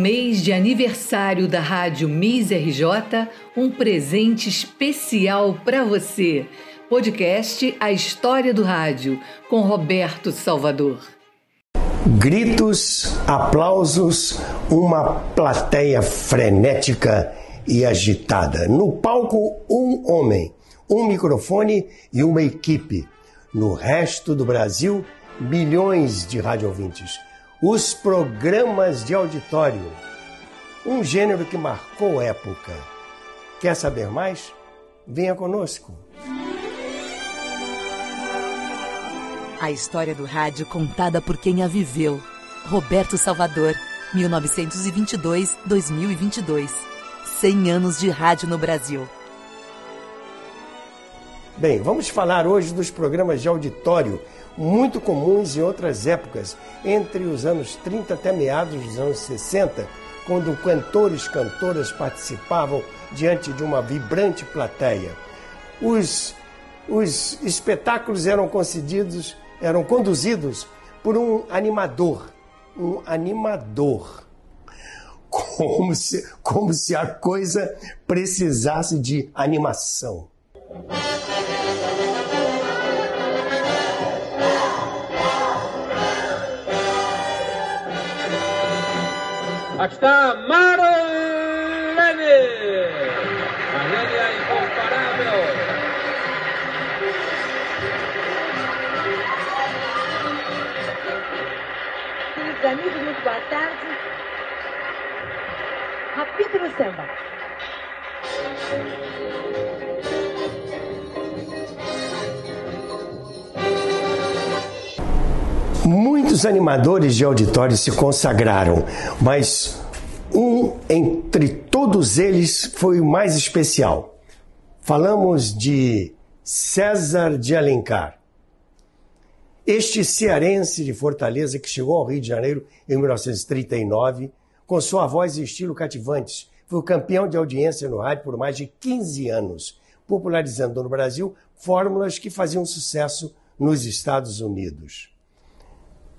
mês de aniversário da Rádio Miss RJ, um presente especial para você. Podcast A História do Rádio, com Roberto Salvador. Gritos, aplausos, uma plateia frenética e agitada. No palco, um homem, um microfone e uma equipe. No resto do Brasil, milhões de rádio ouvintes os programas de auditório, um gênero que marcou época. Quer saber mais? Venha conosco. A história do rádio contada por quem a viveu. Roberto Salvador, 1922-2022. 100 anos de rádio no Brasil. Bem, vamos falar hoje dos programas de auditório muito comuns em outras épocas, entre os anos 30 até meados dos anos 60, quando cantores e cantoras participavam diante de uma vibrante plateia. Os, os espetáculos eram concedidos, eram conduzidos por um animador, um animador. Como se, como se a coisa precisasse de animação. Aqui está Marlene! Marlene é incomparável! Queridos amigos, muito boa tarde. No samba. Muitos animadores de auditório se consagraram, mas um entre todos eles foi o mais especial. Falamos de César de Alencar. Este cearense de Fortaleza que chegou ao Rio de Janeiro em 1939, com sua voz e estilo cativantes, foi campeão de audiência no rádio por mais de 15 anos, popularizando no Brasil fórmulas que faziam sucesso nos Estados Unidos.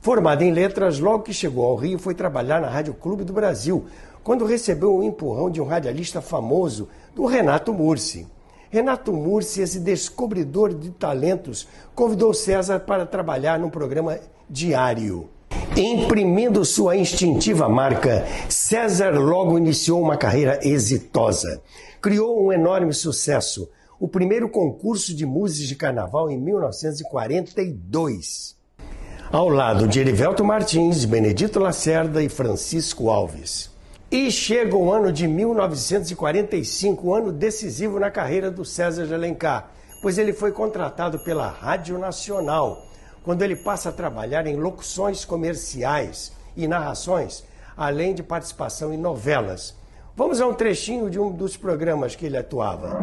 Formado em letras, logo que chegou ao Rio, foi trabalhar na Rádio Clube do Brasil, quando recebeu o um empurrão de um radialista famoso, do Renato Mursi. Renato Mursi, esse descobridor de talentos, convidou César para trabalhar num programa diário. Imprimindo sua instintiva marca, César logo iniciou uma carreira exitosa. Criou um enorme sucesso, o primeiro concurso de músicas de carnaval em 1942 ao lado de Erivelto Martins, Benedito Lacerda e Francisco Alves. E chega o ano de 1945, um ano decisivo na carreira do César de Alencar, pois ele foi contratado pela Rádio Nacional, quando ele passa a trabalhar em locuções comerciais e narrações, além de participação em novelas. Vamos a um trechinho de um dos programas que ele atuava.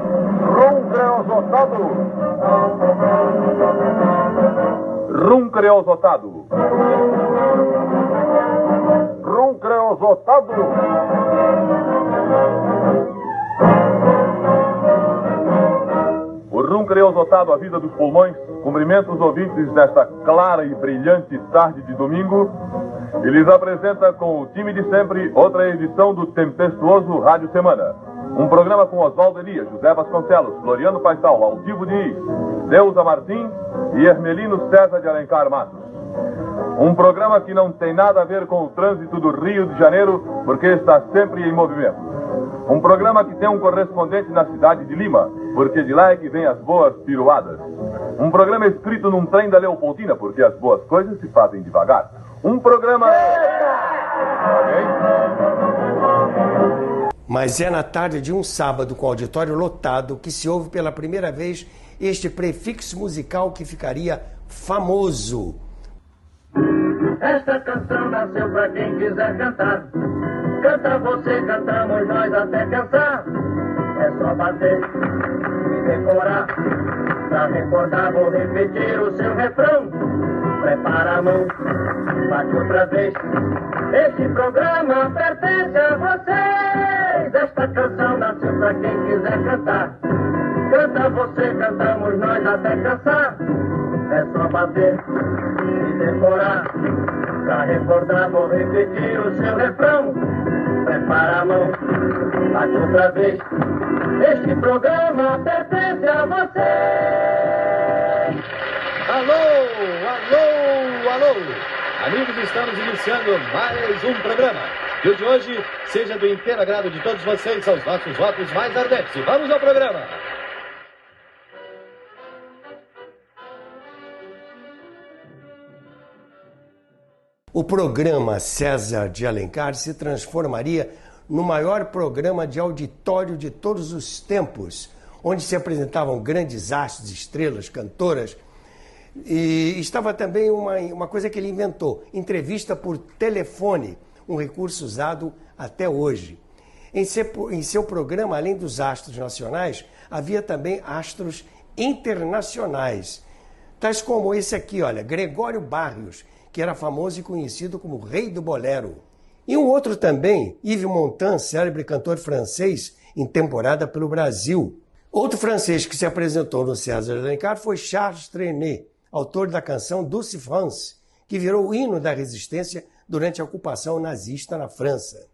Rum creosotado. Rum creosotado. O rum creosotado avisa dos pulmões, cumprimenta os ouvintes nesta clara e brilhante tarde de domingo e lhes apresenta com o time de sempre outra edição do tempestuoso Rádio Semana. Um programa com Oswaldo Elias, José Vasconcelos, Floriano Paisal, Altivo Diniz, Deusa Martins e Hermelino César de Alencar Matos. Um programa que não tem nada a ver com o trânsito do Rio de Janeiro, porque está sempre em movimento. Um programa que tem um correspondente na cidade de Lima, porque de lá é que vem as boas piruadas. Um programa escrito num trem da Leopoldina, porque as boas coisas se fazem devagar. Um programa. Mas é na tarde de um sábado com o auditório lotado que se ouve pela primeira vez este prefixo musical que ficaria famoso. Esta canção nasceu pra quem quiser cantar. Canta você, cantamos nós até cansar. É só bater e decorar. Pra recordar, vou repetir o seu refrão. Prepara a mão, bate outra vez. Este programa pertence a vocês. Esta canção nasceu pra quem quiser cantar. Canta você, cantamos nós até cansar. É só bater e decorar. Pra recordar, vou repetir o seu refrão. Prepara a mão, bate outra vez. Este programa pertence a você. Alô, alô, alô! Amigos, estamos iniciando mais um programa. E de hoje seja do inteiro agrado de todos vocês aos nossos votos mais ardentes. Vamos ao programa! O programa César de Alencar se transformaria no maior programa de auditório de todos os tempos, onde se apresentavam grandes astros, estrelas, cantoras. E estava também uma, uma coisa que ele inventou: entrevista por telefone, um recurso usado até hoje. Em seu, programa, além dos astros nacionais, havia também astros internacionais, tais como esse aqui, olha, Gregório Barrios, que era famoso e conhecido como Rei do Bolero. E um outro também, Yves Montand, célebre cantor francês, em temporada pelo Brasil. Outro francês que se apresentou no César Alencar foi Charles Trenet, autor da canção Douce France, que virou o hino da resistência durante a ocupação nazista na França.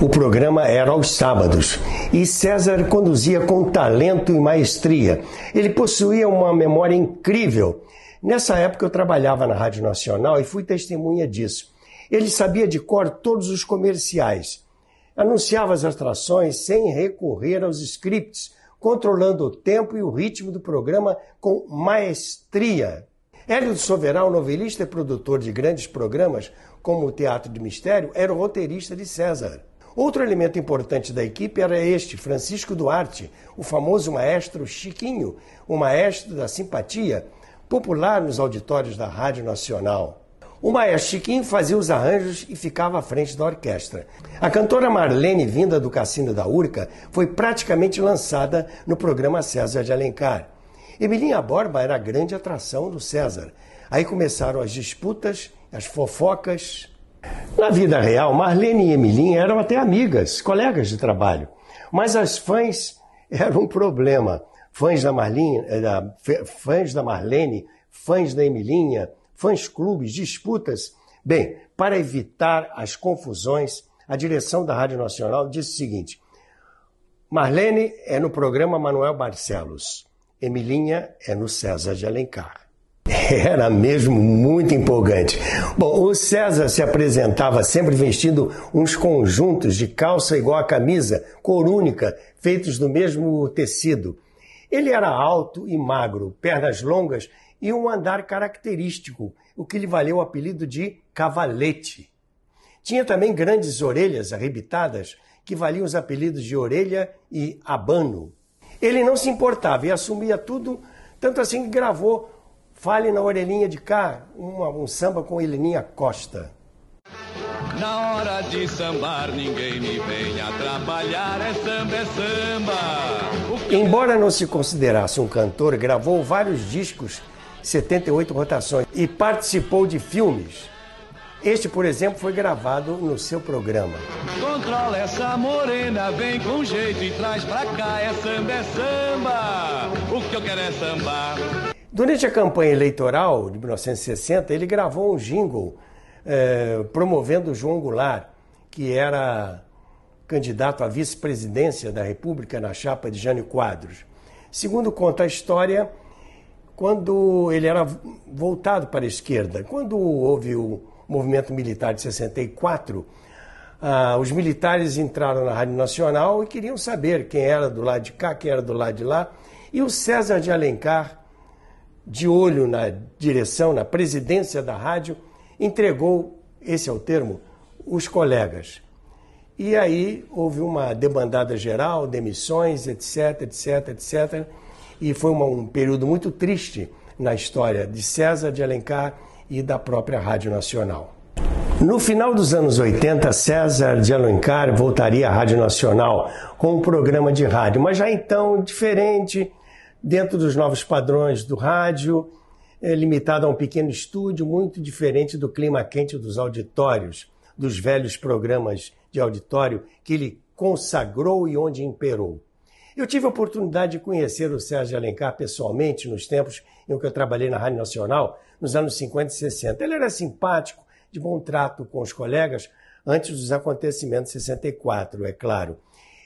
O programa era aos sábados e César conduzia com talento e maestria. Ele possuía uma memória incrível. Nessa época eu trabalhava na Rádio Nacional e fui testemunha disso. Ele sabia de cor todos os comerciais. Anunciava as atrações sem recorrer aos scripts, controlando o tempo e o ritmo do programa com maestria. Hélio Soveral, novelista e produtor de grandes programas, como o Teatro de Mistério, era o roteirista de César. Outro elemento importante da equipe era este, Francisco Duarte, o famoso maestro Chiquinho, o maestro da simpatia, popular nos auditórios da Rádio Nacional. O maestro Chiquinho fazia os arranjos e ficava à frente da orquestra. A cantora Marlene, vinda do Cassino da Urca, foi praticamente lançada no programa César de Alencar. Emilinha Borba era a grande atração do César. Aí começaram as disputas, as fofocas, na vida real, Marlene e Emilinha eram até amigas, colegas de trabalho. Mas as fãs eram um problema. Fãs da, Marlene, da, fãs da Marlene, fãs da Emilinha, fãs clubes, disputas. Bem, para evitar as confusões, a direção da Rádio Nacional disse o seguinte: Marlene é no programa Manuel Barcelos, Emilinha é no César de Alencar. Era mesmo muito empolgante. Bom, o César se apresentava sempre vestindo uns conjuntos de calça igual à camisa, cor única, feitos do mesmo tecido. Ele era alto e magro, pernas longas e um andar característico, o que lhe valeu o apelido de cavalete. Tinha também grandes orelhas arrebitadas, que valiam os apelidos de orelha e abano. Ele não se importava e assumia tudo, tanto assim que gravou Fale na orelhinha de cá, uma, um samba com Heleninha Costa. Na hora de sambar, ninguém me venha trabalhar, é samba, é samba. Que... Embora não se considerasse um cantor, gravou vários discos, 78 rotações, e participou de filmes. Este, por exemplo, foi gravado no seu programa. Controla essa morena, vem com jeito e traz pra cá, é samba, é samba. O que eu quero é sambar. Durante a campanha eleitoral de 1960, ele gravou um jingle eh, promovendo João Goulart, que era candidato à vice-presidência da República na chapa de Jânio Quadros. Segundo conta a história, quando ele era voltado para a esquerda, quando houve o movimento militar de 64, ah, os militares entraram na Rádio Nacional e queriam saber quem era do lado de cá, quem era do lado de lá, e o César de Alencar de olho na direção, na presidência da rádio, entregou, esse é o termo, os colegas. E aí houve uma debandada geral, demissões, etc, etc, etc. E foi uma, um período muito triste na história de César de Alencar e da própria Rádio Nacional. No final dos anos 80, César de Alencar voltaria à Rádio Nacional com um programa de rádio, mas já então diferente, dentro dos novos padrões do rádio, é limitado a um pequeno estúdio, muito diferente do clima quente dos auditórios, dos velhos programas de auditório que ele consagrou e onde imperou. Eu tive a oportunidade de conhecer o Sérgio Alencar pessoalmente nos tempos em que eu trabalhei na Rádio Nacional, nos anos 50 e 60. Ele era simpático, de bom trato com os colegas antes dos acontecimentos de 64, é claro.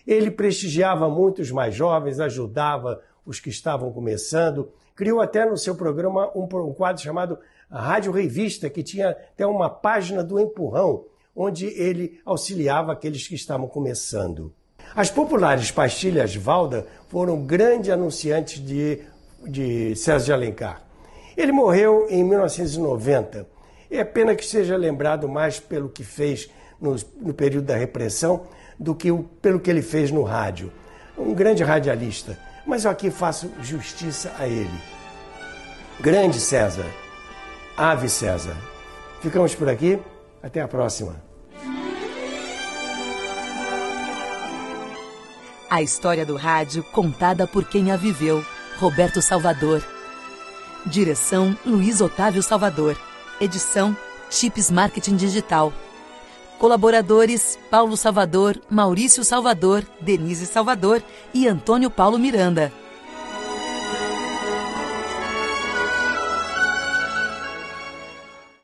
Ele prestigiava muito os mais jovens, ajudava os que estavam começando, criou até no seu programa um, quadro chamado Rádio Revista, que tinha até uma página do empurrão, onde ele auxiliava aqueles que estavam começando. As populares pastilhas Valda foram grandes anunciantes de, de César de Alencar. Ele morreu em 1990. É pena que seja lembrado mais pelo que fez no, no período da repressão do que o, pelo que ele fez no rádio. Um grande radialista. Mas eu aqui faço justiça a ele. Grande César. Ave César. Ficamos por aqui. Até a próxima. A história do rádio contada por quem a viveu. Roberto Salvador. Direção Luiz Otávio Salvador. Edição Chips Marketing Digital. Colaboradores Paulo Salvador, Maurício Salvador, Denise Salvador e Antônio Paulo Miranda.